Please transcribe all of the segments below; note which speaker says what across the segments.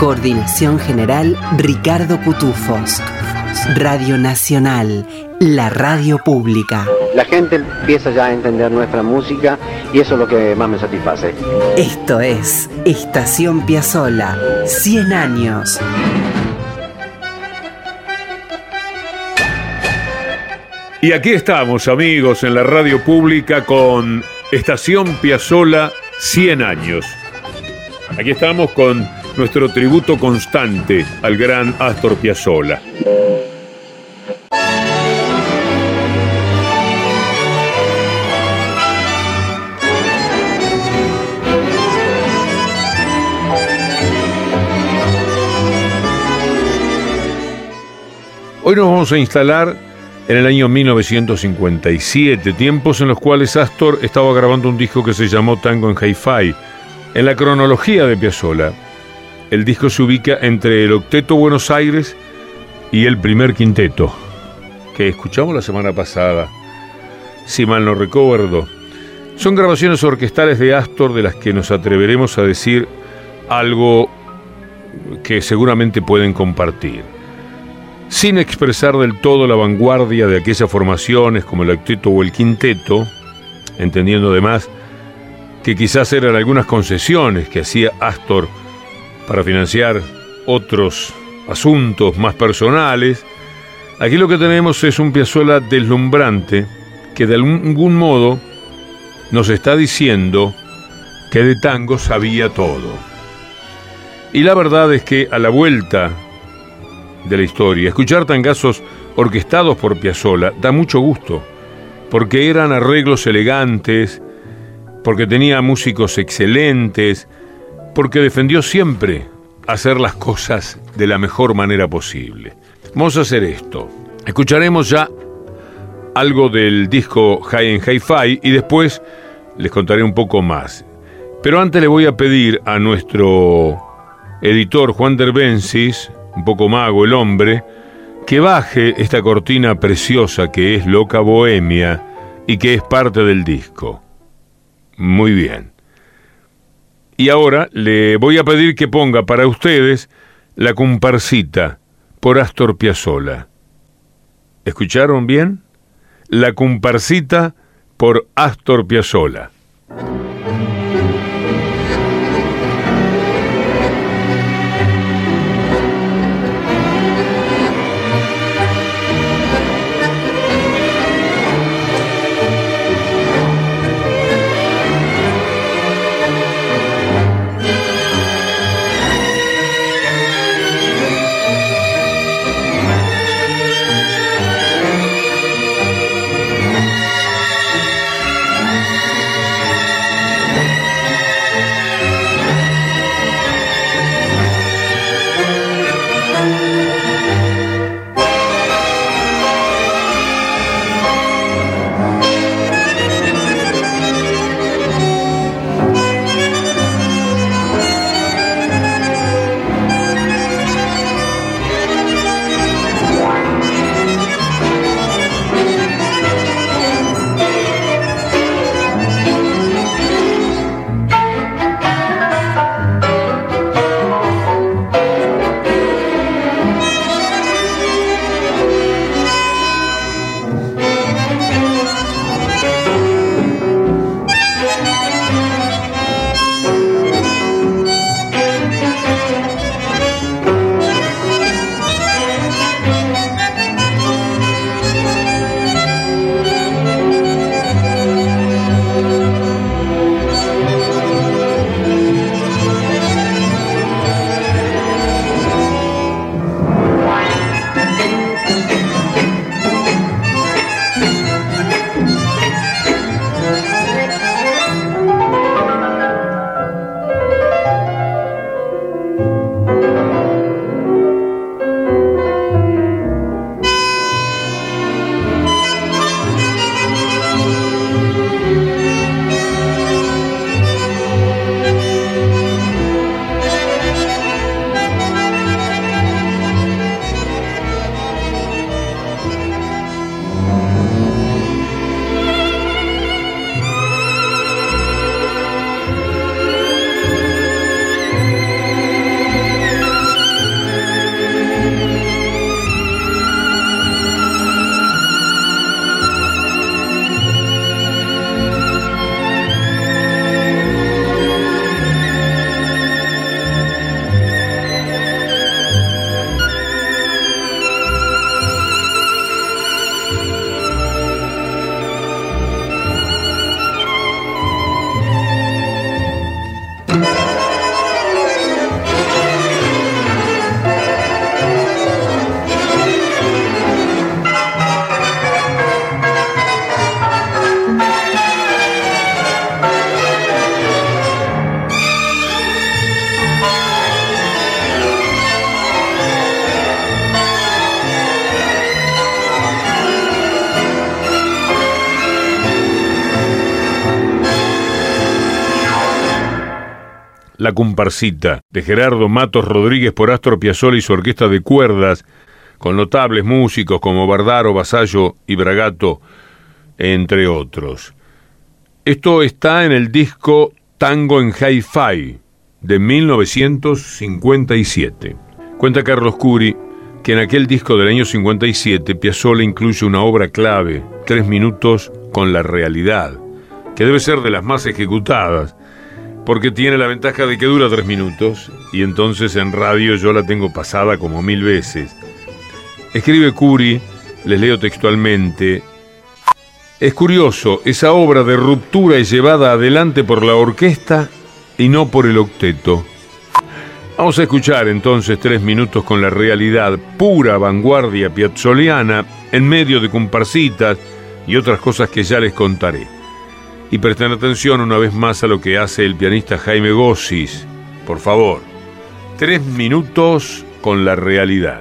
Speaker 1: Coordinación general Ricardo Cutufos. Radio Nacional, la radio pública.
Speaker 2: La gente empieza ya a entender nuestra música y eso es lo que más me satisface.
Speaker 1: Esto es Estación Piazzola, 100 años.
Speaker 3: Y aquí estamos, amigos, en la radio pública con Estación Piazzola 100 años. Aquí estamos con nuestro tributo constante al gran Astor Piazzolla. Hoy nos vamos a instalar en el año 1957, tiempos en los cuales Astor estaba grabando un disco que se llamó Tango en Hi-Fi. En la cronología de Piazzolla, el disco se ubica entre el Octeto Buenos Aires y el primer quinteto, que escuchamos la semana pasada, si mal no recuerdo. Son grabaciones orquestales de Astor de las que nos atreveremos a decir algo que seguramente pueden compartir sin expresar del todo la vanguardia de aquellas formaciones como el octeto o el quinteto, entendiendo además que quizás eran algunas concesiones que hacía Astor para financiar otros asuntos más personales, aquí lo que tenemos es un Piazzolla deslumbrante que de algún modo nos está diciendo que de tango sabía todo. Y la verdad es que a la vuelta de la historia. Escuchar tangazos orquestados por Piazzolla da mucho gusto, porque eran arreglos elegantes, porque tenía músicos excelentes, porque defendió siempre hacer las cosas de la mejor manera posible. Vamos a hacer esto. Escucharemos ya algo del disco High en Hi-Fi y después les contaré un poco más. Pero antes le voy a pedir a nuestro editor Juan Derbensis, un poco mago el hombre, que baje esta cortina preciosa que es Loca Bohemia y que es parte del disco. Muy bien. Y ahora le voy a pedir que ponga para ustedes la comparsita por Astor Piazzolla. ¿Escucharon bien? La comparsita por Astor Piazzolla. La comparsita, de Gerardo Matos Rodríguez por Astor Piazzolla y su orquesta de cuerdas, con notables músicos como Bardaro, Vasallo y Bragato, entre otros. Esto está en el disco Tango en Hi-Fi de 1957. Cuenta Carlos Curi que en aquel disco del año 57 Piazzolla incluye una obra clave, Tres minutos con la realidad, que debe ser de las más ejecutadas, porque tiene la ventaja de que dura tres minutos y entonces en radio yo la tengo pasada como mil veces. Escribe Curi, les leo textualmente, es curioso, esa obra de ruptura es llevada adelante por la orquesta y no por el octeto. Vamos a escuchar entonces tres minutos con la realidad, pura vanguardia piazzoliana, en medio de comparsitas y otras cosas que ya les contaré. Y presten atención una vez más a lo que hace el pianista Jaime Gossis. Por favor, tres minutos con la realidad.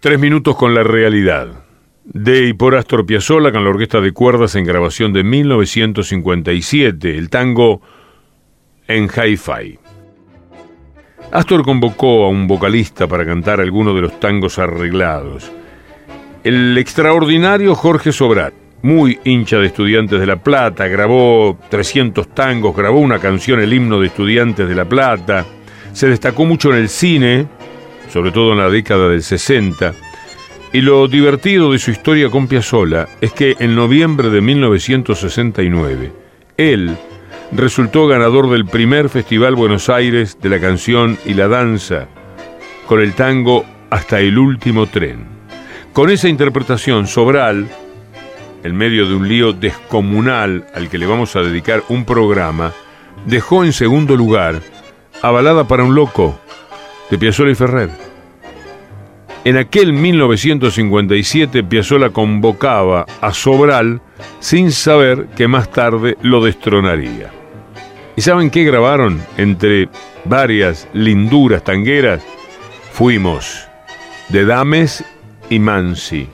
Speaker 3: Tres minutos con la realidad. De y por Astor Piazzolla con la orquesta de cuerdas en grabación de 1957, el tango en hi-fi. Astor convocó a un vocalista para cantar alguno de los tangos arreglados. El extraordinario Jorge Sobrat, muy hincha de Estudiantes de La Plata, grabó 300 tangos, grabó una canción, el himno de Estudiantes de La Plata, se destacó mucho en el cine, sobre todo en la década del 60. Y lo divertido de su historia con Piazzolla es que en noviembre de 1969, él resultó ganador del primer Festival Buenos Aires de la canción y la danza, con el tango Hasta el último tren. Con esa interpretación, Sobral en medio de un lío descomunal al que le vamos a dedicar un programa, dejó en segundo lugar a Balada para un Loco de Piazzolla y Ferrer. En aquel 1957 Piazzolla convocaba a Sobral sin saber que más tarde lo destronaría. ¿Y saben qué grabaron entre varias linduras tangueras? Fuimos de Dames y Mansi.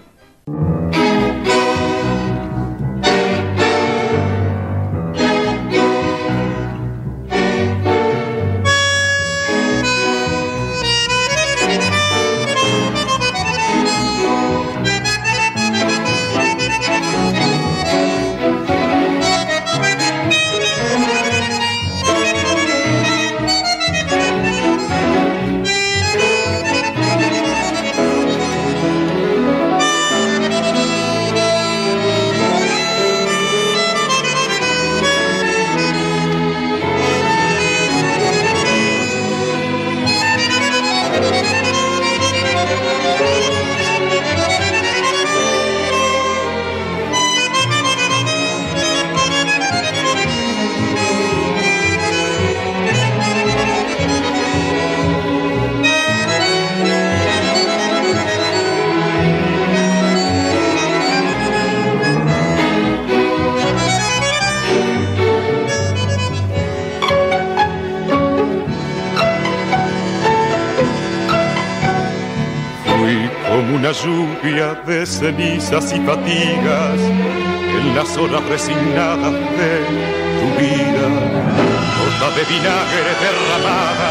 Speaker 4: Cenizas y fatigas en las horas resignadas de tu vida. Gota de vinagre derramada,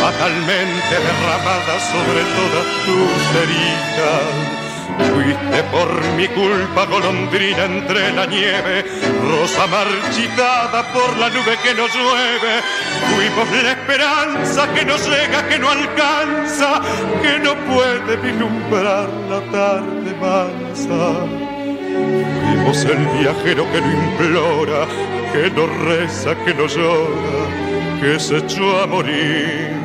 Speaker 4: fatalmente derramada sobre todas tus heridas Fuiste por mi culpa golondrina entre la nieve, rosa marchitada por la nube que nos llueve. Fuimos la esperanza que no llega, que no alcanza, que no puede vislumbrar la tarde mansa. Fuimos el viajero que no implora, que no reza, que no llora, que se echó a morir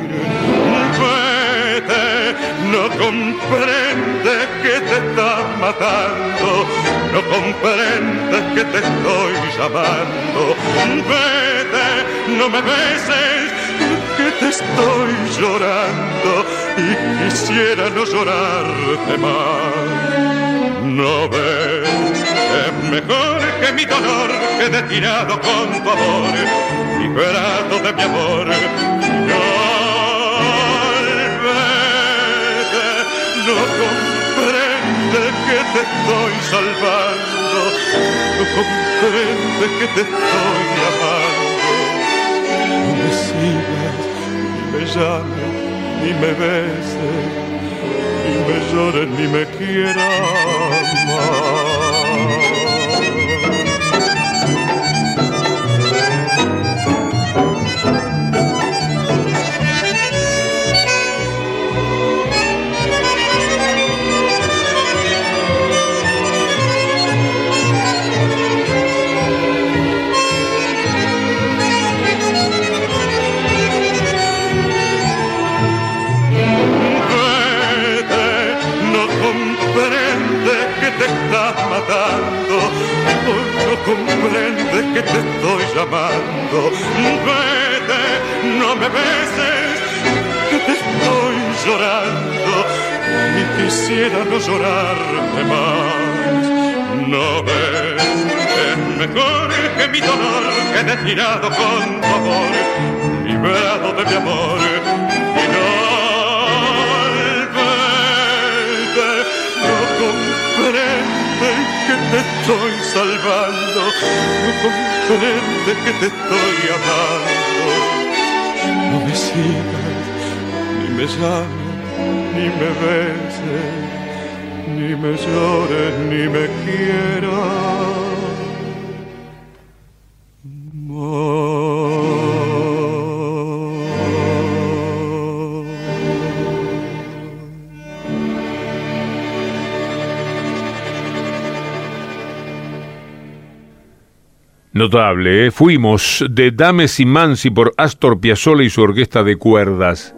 Speaker 4: no comprende que te está matando, no comprende que te estoy llamando. Vete, no me beses, que te estoy llorando y quisiera no llorarte más. No ves, es mejor que mi dolor quede tirado con tu amor, liberado de mi amor. No no comprende que te estoy salvando, no comprende que te estoy amando. No me sigas, ni me llames, ni me beses, me llores, ni me quieras más. Comprende que te estoy llamando. Vete, no me beses, que te estoy llorando. Y quisiera no llorarte más. No ves, es mejor que mi dolor quede tirado con tu amor, liberado de mi amor. Te estoy salvando, no comprende que te estoy amando. No me sigas, ni me llames, ni me beses, ni me llores, ni me quieras.
Speaker 3: Notable, ¿eh? fuimos de Dames y Mansi por Astor Piazzolla y su orquesta de cuerdas.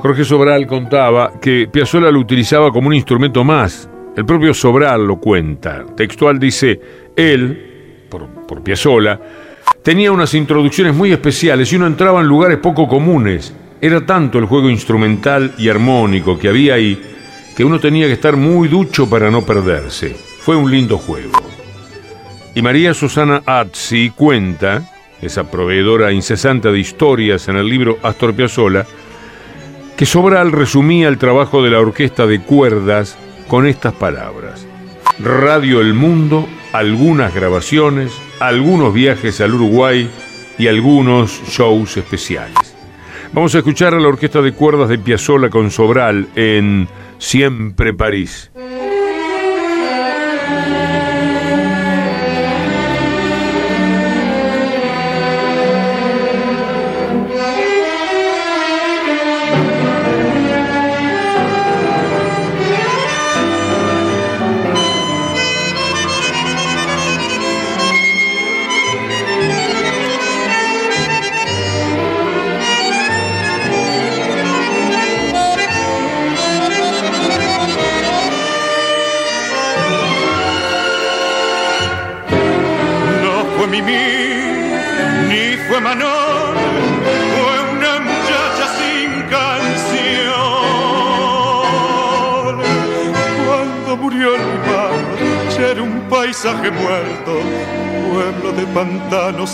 Speaker 3: Jorge Sobral contaba que Piazzolla lo utilizaba como un instrumento más, El propio Sobral lo cuenta. Textual dice, él, por, por Piazzolla, tenía unas introducciones muy especiales y uno entraba en lugares poco comunes. Era tanto el juego instrumental y armónico que había ahí que uno tenía que estar muy ducho para no perderse. Fue un lindo juego. Y María Susana Atzi cuenta, esa proveedora incesante de historias en el libro Astor Piazzolla, que Sobral resumía el trabajo de la orquesta de cuerdas con estas palabras. Radio El Mundo, algunas grabaciones, algunos viajes al Uruguay y algunos shows especiales. Vamos a escuchar a la orquesta de cuerdas de Piazzolla con Sobral en Siempre París.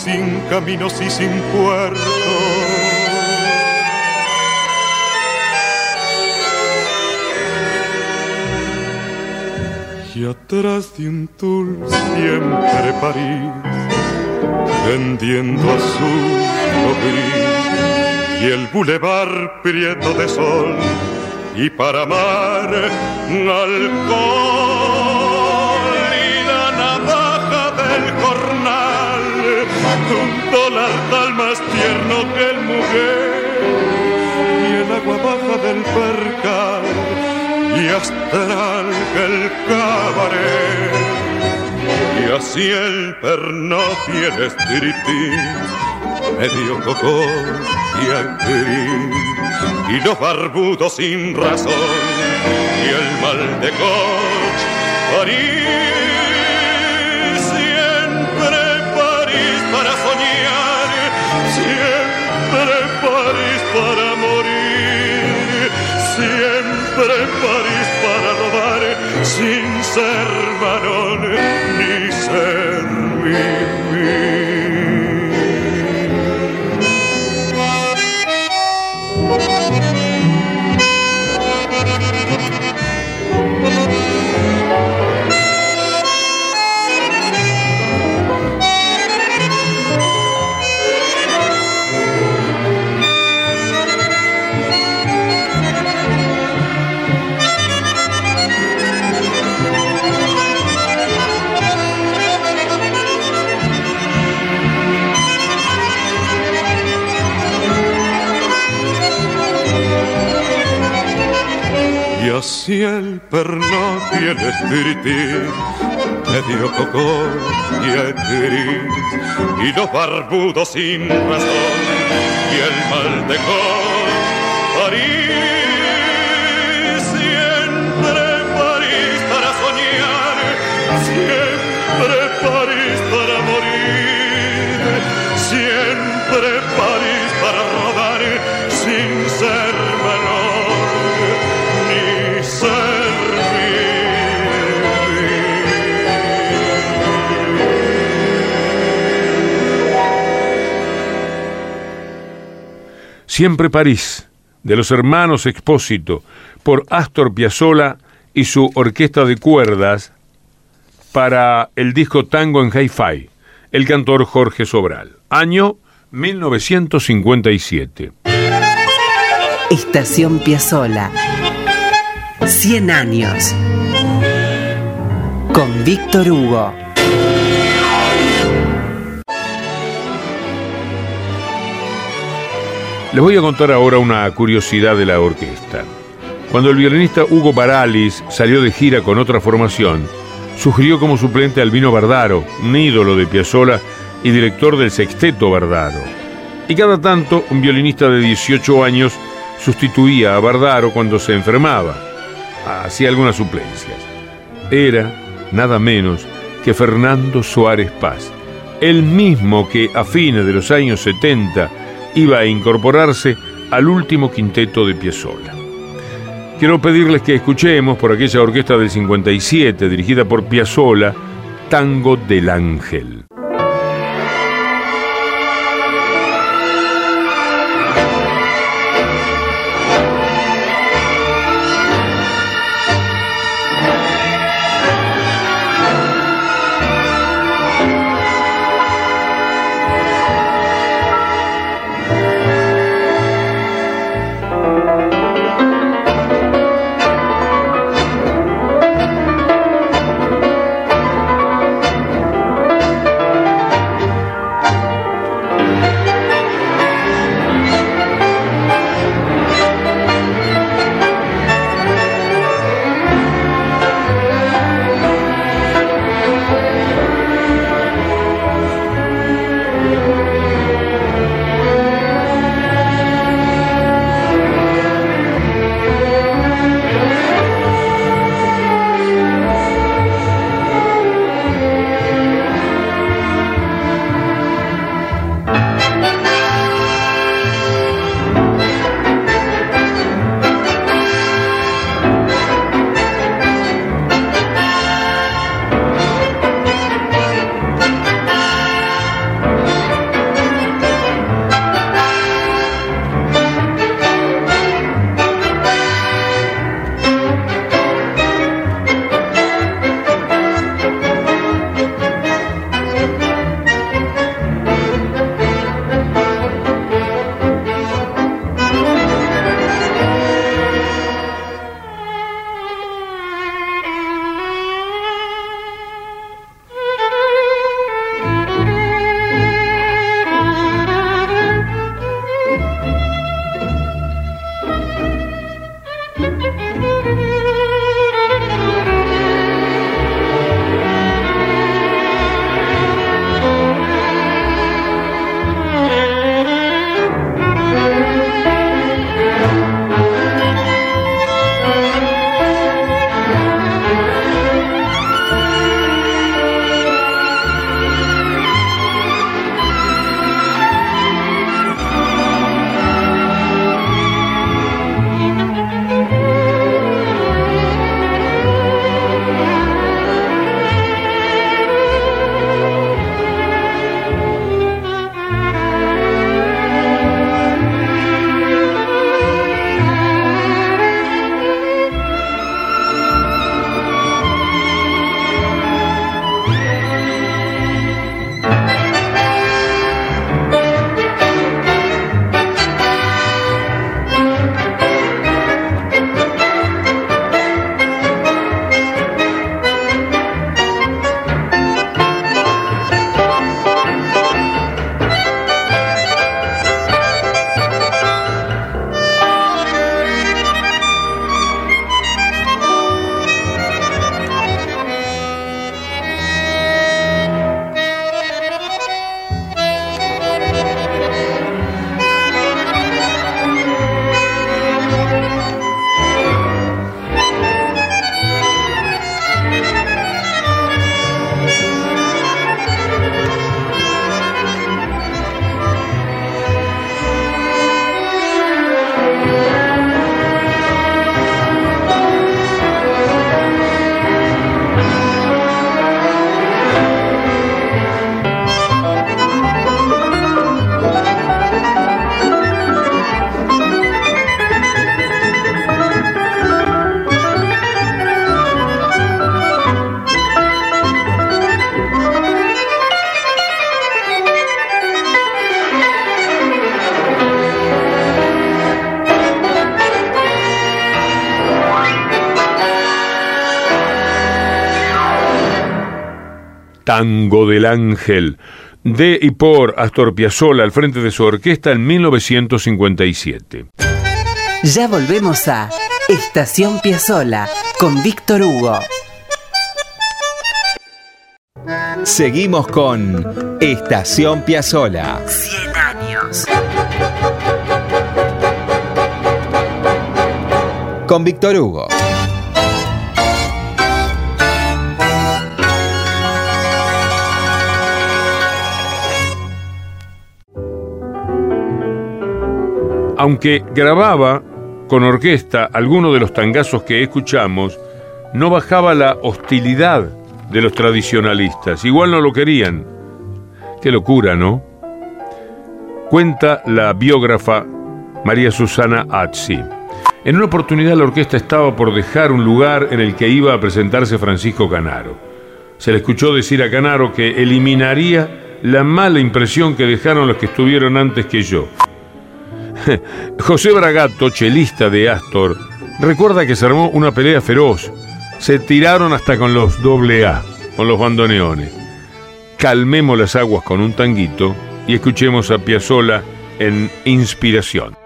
Speaker 4: Sin caminos y sin puerto. Y atrás de un tul siempre París, vendiendo azul o gris, y el bulevar prieto de sol, y para amar alcohol más tierno que el mujer. Y el agua baja del percal y astral que el cabaret. Y así el perno tiene espiritis medio coco y actriz y los barbudos sin razón y el mal de coche para siempre París para robar, sin ser varón ni ser vivir. Si el perno tiene espiritis, medio coco y gris, y los barbudos sin razón, y el mal de
Speaker 3: Siempre París, de los hermanos Expósito, por Astor Piazzolla y su orquesta de cuerdas para el disco Tango en Hi-Fi, el cantor Jorge Sobral. Año 1957.
Speaker 1: Estación Piazzolla. 100 años. Con Víctor Hugo.
Speaker 3: Les voy a contar ahora una curiosidad de la orquesta. Cuando el violinista Hugo Baralis salió de gira con otra formación, sugirió como suplente a Albino Bardaro, un ídolo de Piazzolla y director del sexteto Bardaro. Y cada tanto, un violinista de 18 años sustituía a Bardaro cuando se enfermaba. Hacía algunas suplencias. era nada menos que Fernando Suárez Paz, el mismo que a fines de los años 70 iba a incorporarse al último quinteto de Piazzolla. Quiero pedirles que escuchemos por aquella orquesta del 57 dirigida por Piazzolla, Tango del Ángel. Tango del Ángel, de y por Astor Piazzolla al frente de su orquesta en 1957.
Speaker 1: Ya volvemos a Estación Piazzolla con Víctor Hugo.
Speaker 5: Seguimos con Estación Piazzolla.
Speaker 1: 100 años.
Speaker 5: Con Víctor Hugo.
Speaker 3: Aunque grababa con orquesta algunos de los tangazos que escuchamos, no bajaba la hostilidad de los tradicionalistas. Igual no lo querían. Qué locura, ¿no? Cuenta la biógrafa María Susana Azzi. En una oportunidad la orquesta estaba por dejar un lugar en el que iba a presentarse Francisco Canaro. Se le escuchó decir a Canaro que eliminaría la mala impresión que dejaron los que estuvieron antes que yo. José Bragato, chelista de Astor, recuerda que se armó una pelea feroz. Se tiraron hasta con los doble A, con los bandoneones. Calmemos las aguas con un tanguito y escuchemos a Piazzolla en Inspiración.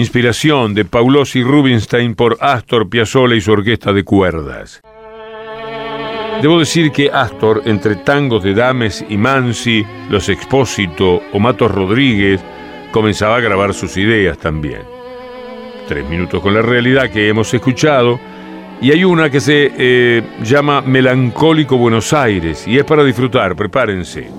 Speaker 3: Inspiración de Paulosi Rubinstein por Astor Piazzolla y su orquesta de cuerdas. Debo decir que Astor, entre tangos de Dames y Mansi, Los Expósito o Matos Rodríguez, comenzaba a grabar sus ideas también. Tres minutos con la realidad que hemos escuchado. Y hay una que se eh, llama Melancólico Buenos Aires y es para disfrutar, prepárense.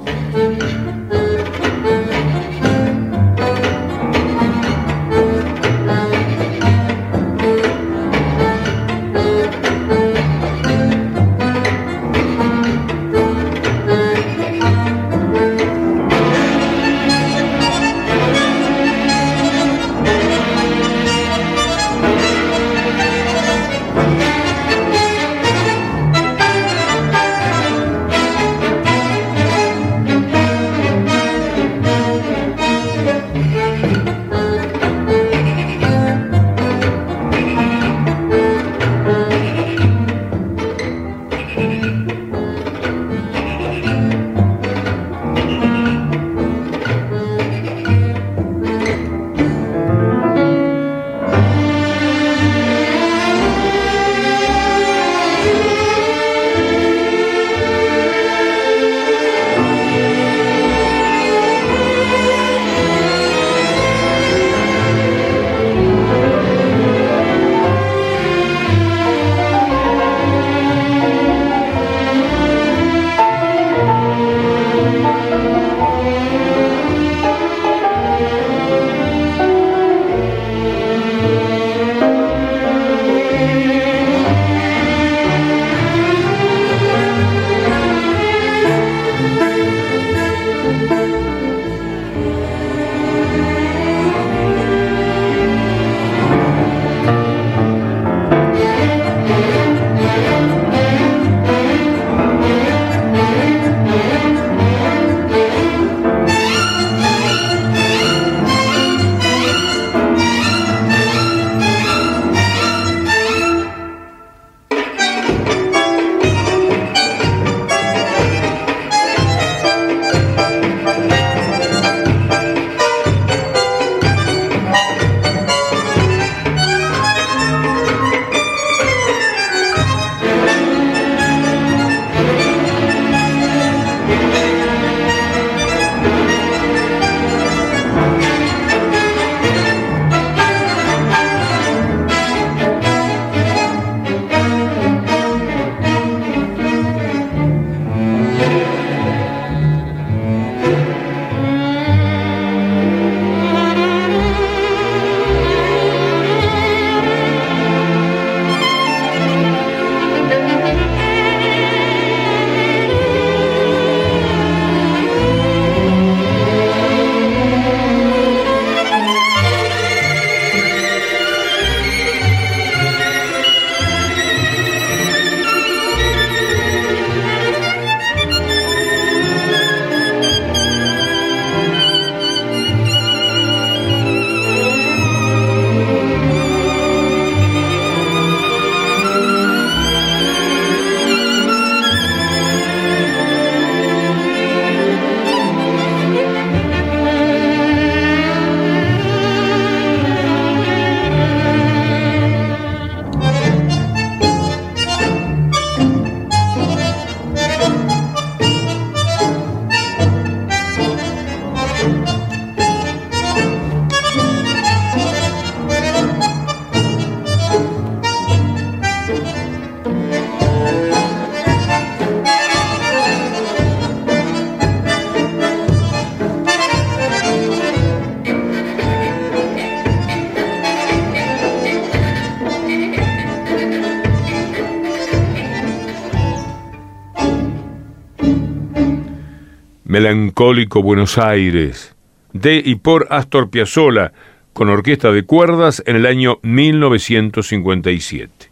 Speaker 3: Melancólico Buenos Aires, de y por Astor Piazzolla, con orquesta de cuerdas en el año 1957.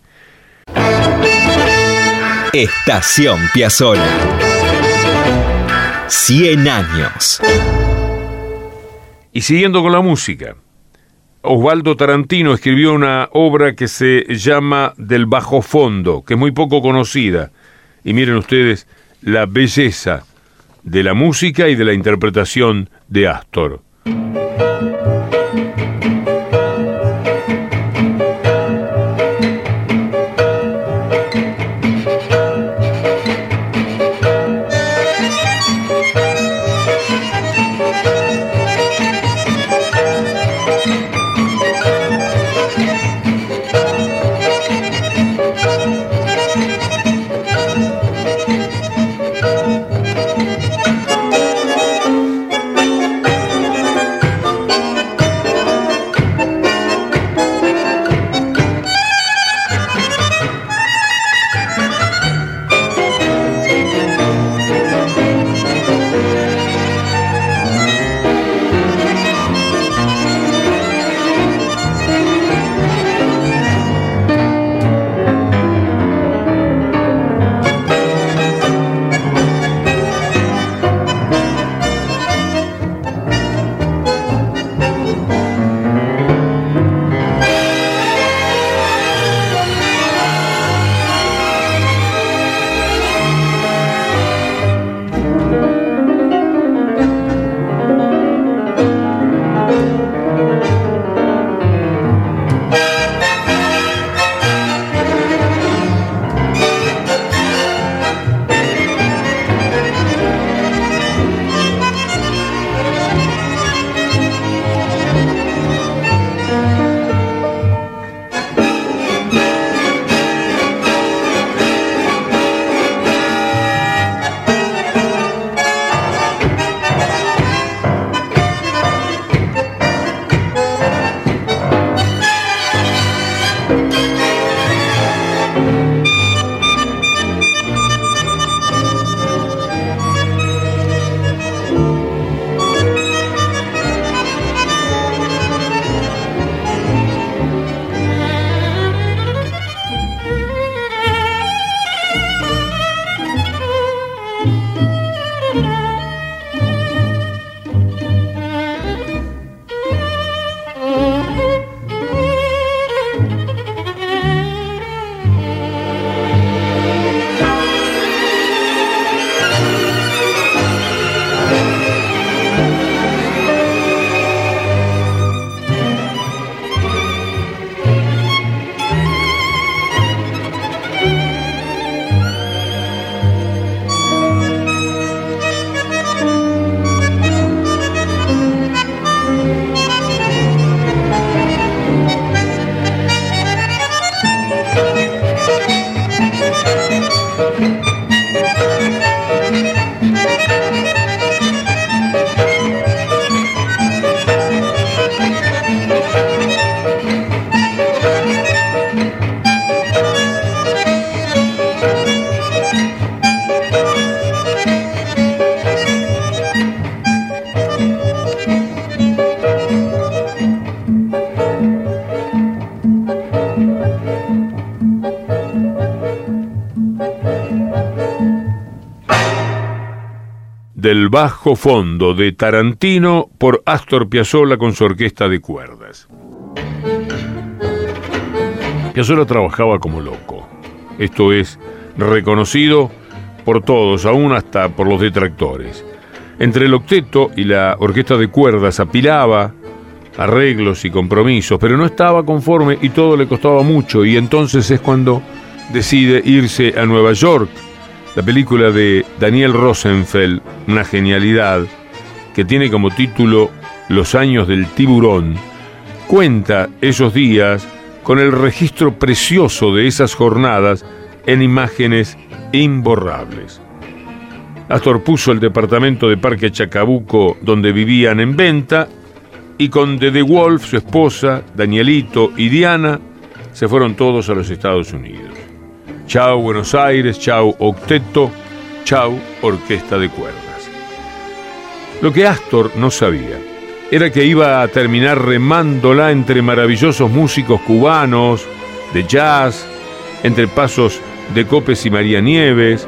Speaker 5: Estación Piazzolla. 100 años.
Speaker 3: Y siguiendo con la música, Osvaldo Tarantino escribió una obra que se llama Del Bajo Fondo, que es muy poco conocida. Y miren ustedes la belleza de la música y de la interpretación de Astor. Bajo fondo de Tarantino por Astor Piazzolla con su orquesta de cuerdas. Piazzolla trabajaba como loco. Esto es reconocido por todos, aún hasta por los detractores. Entre el octeto y la orquesta de cuerdas apilaba arreglos y compromisos, pero no estaba conforme y todo le costaba mucho y entonces es cuando decide irse a Nueva York. La película de Daniel Rosenfeld, una genialidad, que tiene como título Los años del tiburón, cuenta esos días con el registro precioso de esas jornadas en imágenes imborrables. Astor puso el departamento de Parque Chacabuco donde vivían en venta y con Dede Wolf, su esposa, Danielito y Diana se fueron todos a los Estados Unidos. Chau Buenos Aires, chau Octeto, chau Orquesta de Cuerdas. Lo que Astor no sabía era que iba a terminar remándola entre maravillosos músicos cubanos, de jazz, entre pasos de Copes y María Nieves,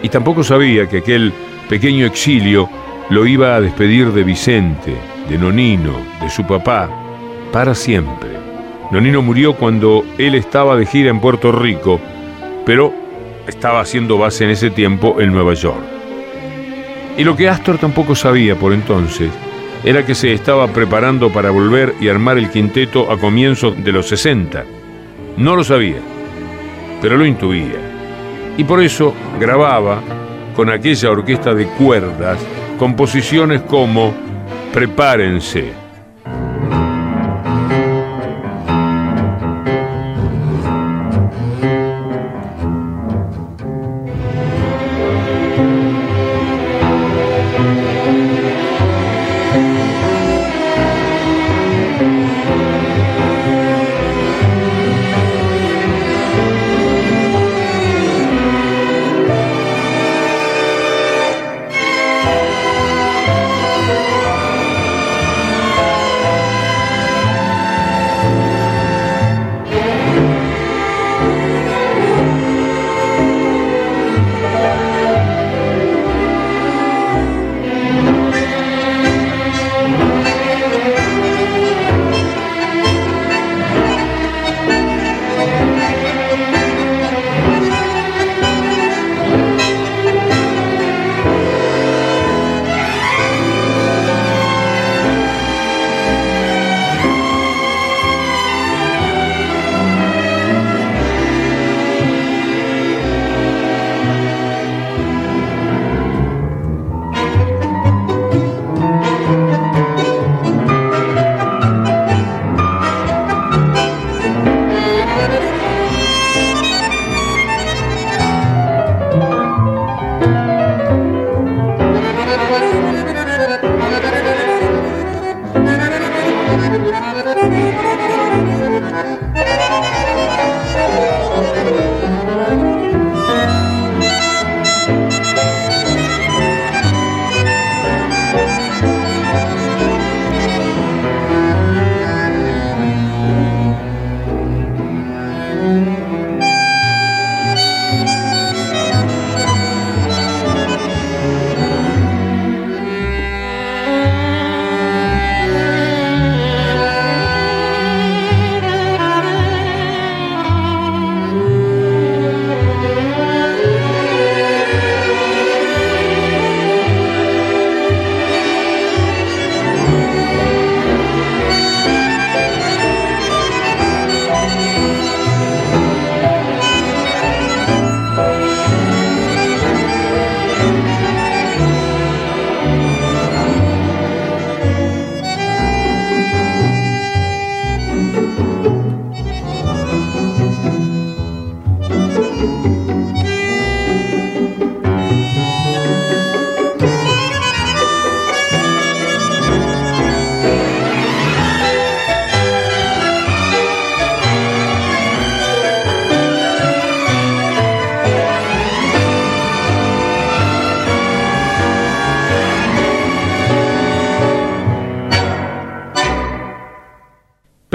Speaker 3: y tampoco sabía que aquel pequeño exilio lo iba a despedir de Vicente, de Nonino, de su papá, para siempre. Nonino murió cuando él estaba de gira en Puerto Rico, pero estaba haciendo base en ese tiempo en Nueva York. Y lo que Astor tampoco sabía por entonces era que se estaba preparando para volver y armar el quinteto a comienzos de los 60. No lo sabía pero lo intuía. Y por eso grababa con aquella orquesta de cuerdas composiciones como Prepárense,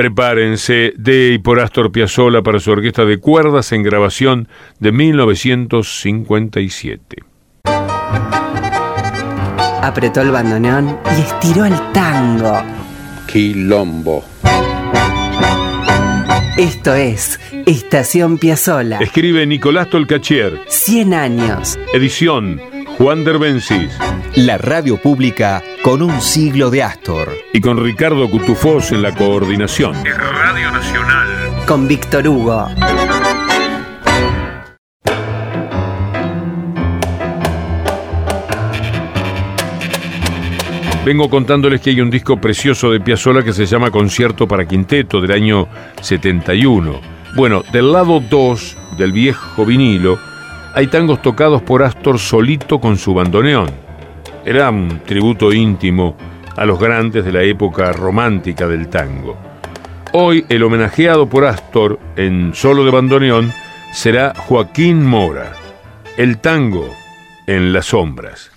Speaker 3: Prepárense de y por Astor Piazzolla para su orquesta de cuerdas en grabación de 1957.
Speaker 1: apretó el bandoneón y estiró el tango.
Speaker 2: Quilombo.
Speaker 1: Esto es Estación Piazzola.
Speaker 3: Escribe Nicolás Tolcachier.
Speaker 1: 100 años.
Speaker 3: Edición Juan Derbencis.
Speaker 5: La radio pública con un siglo de Astor.
Speaker 3: Y con Ricardo Cutufós en la coordinación. Radio Nacional.
Speaker 1: Con Víctor Hugo.
Speaker 3: Vengo contándoles que hay un disco precioso de Piazzolla que se llama Concierto para Quinteto del año 71. Bueno, del lado 2 del viejo vinilo hay tangos tocados por Astor solito con su bandoneón. Era un tributo íntimo a los grandes de la época romántica del tango. Hoy el homenajeado por Astor en solo de bandoneón será Joaquín Mora. El tango en las sombras.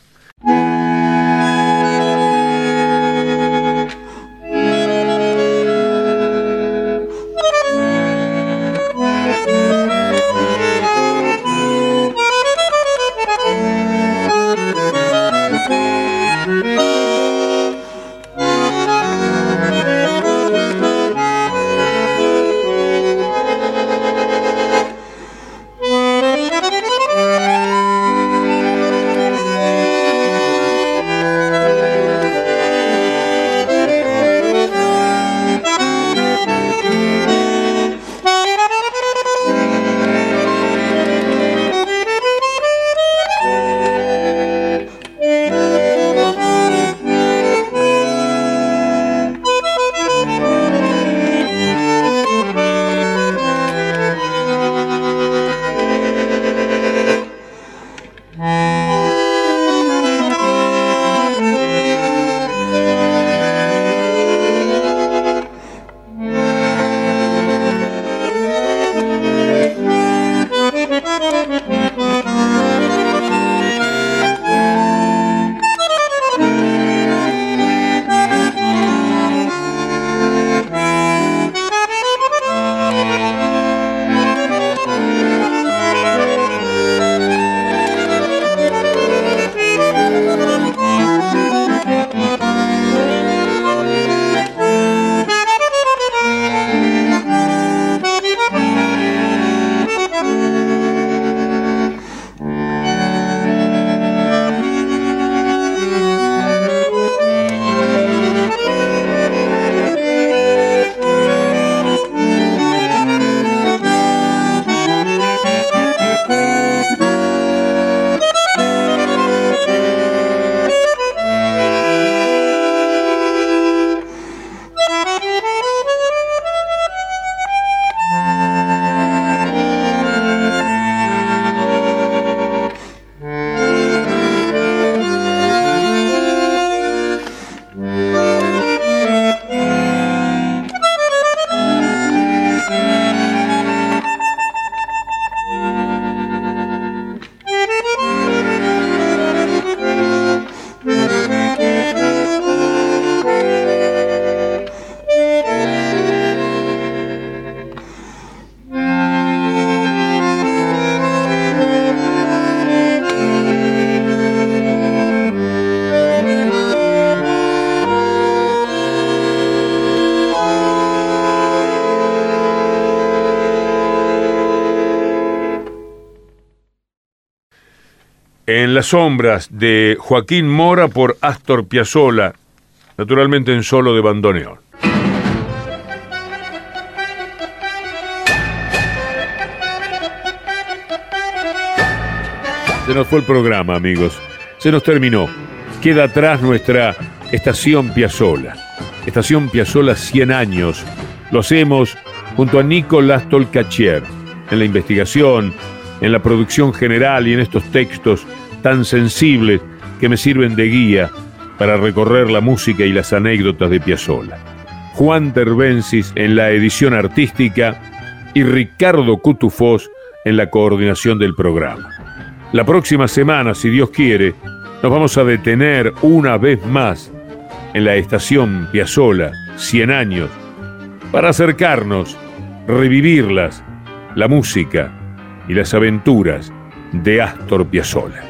Speaker 3: En las sombras de Joaquín Mora por Astor Piazzolla, naturalmente en solo de bandoneón. Se nos fue el programa, amigos. Se nos terminó. Queda atrás nuestra estación Piazzola. Estación Piazzola 100 años. Lo hacemos junto a Nicolás Tolcachier en la investigación, en la producción general y en estos textos tan sensibles que me sirven de guía para recorrer la música y las anécdotas de Piazzolla. Juan Terbensis en la edición artística y Ricardo Cutufós en la coordinación del programa. La próxima semana, si Dios quiere, nos vamos a detener una vez más en la estación Piazzola, 100 años, para acercarnos, revivirlas, la música y las aventuras de Astor Piazzolla.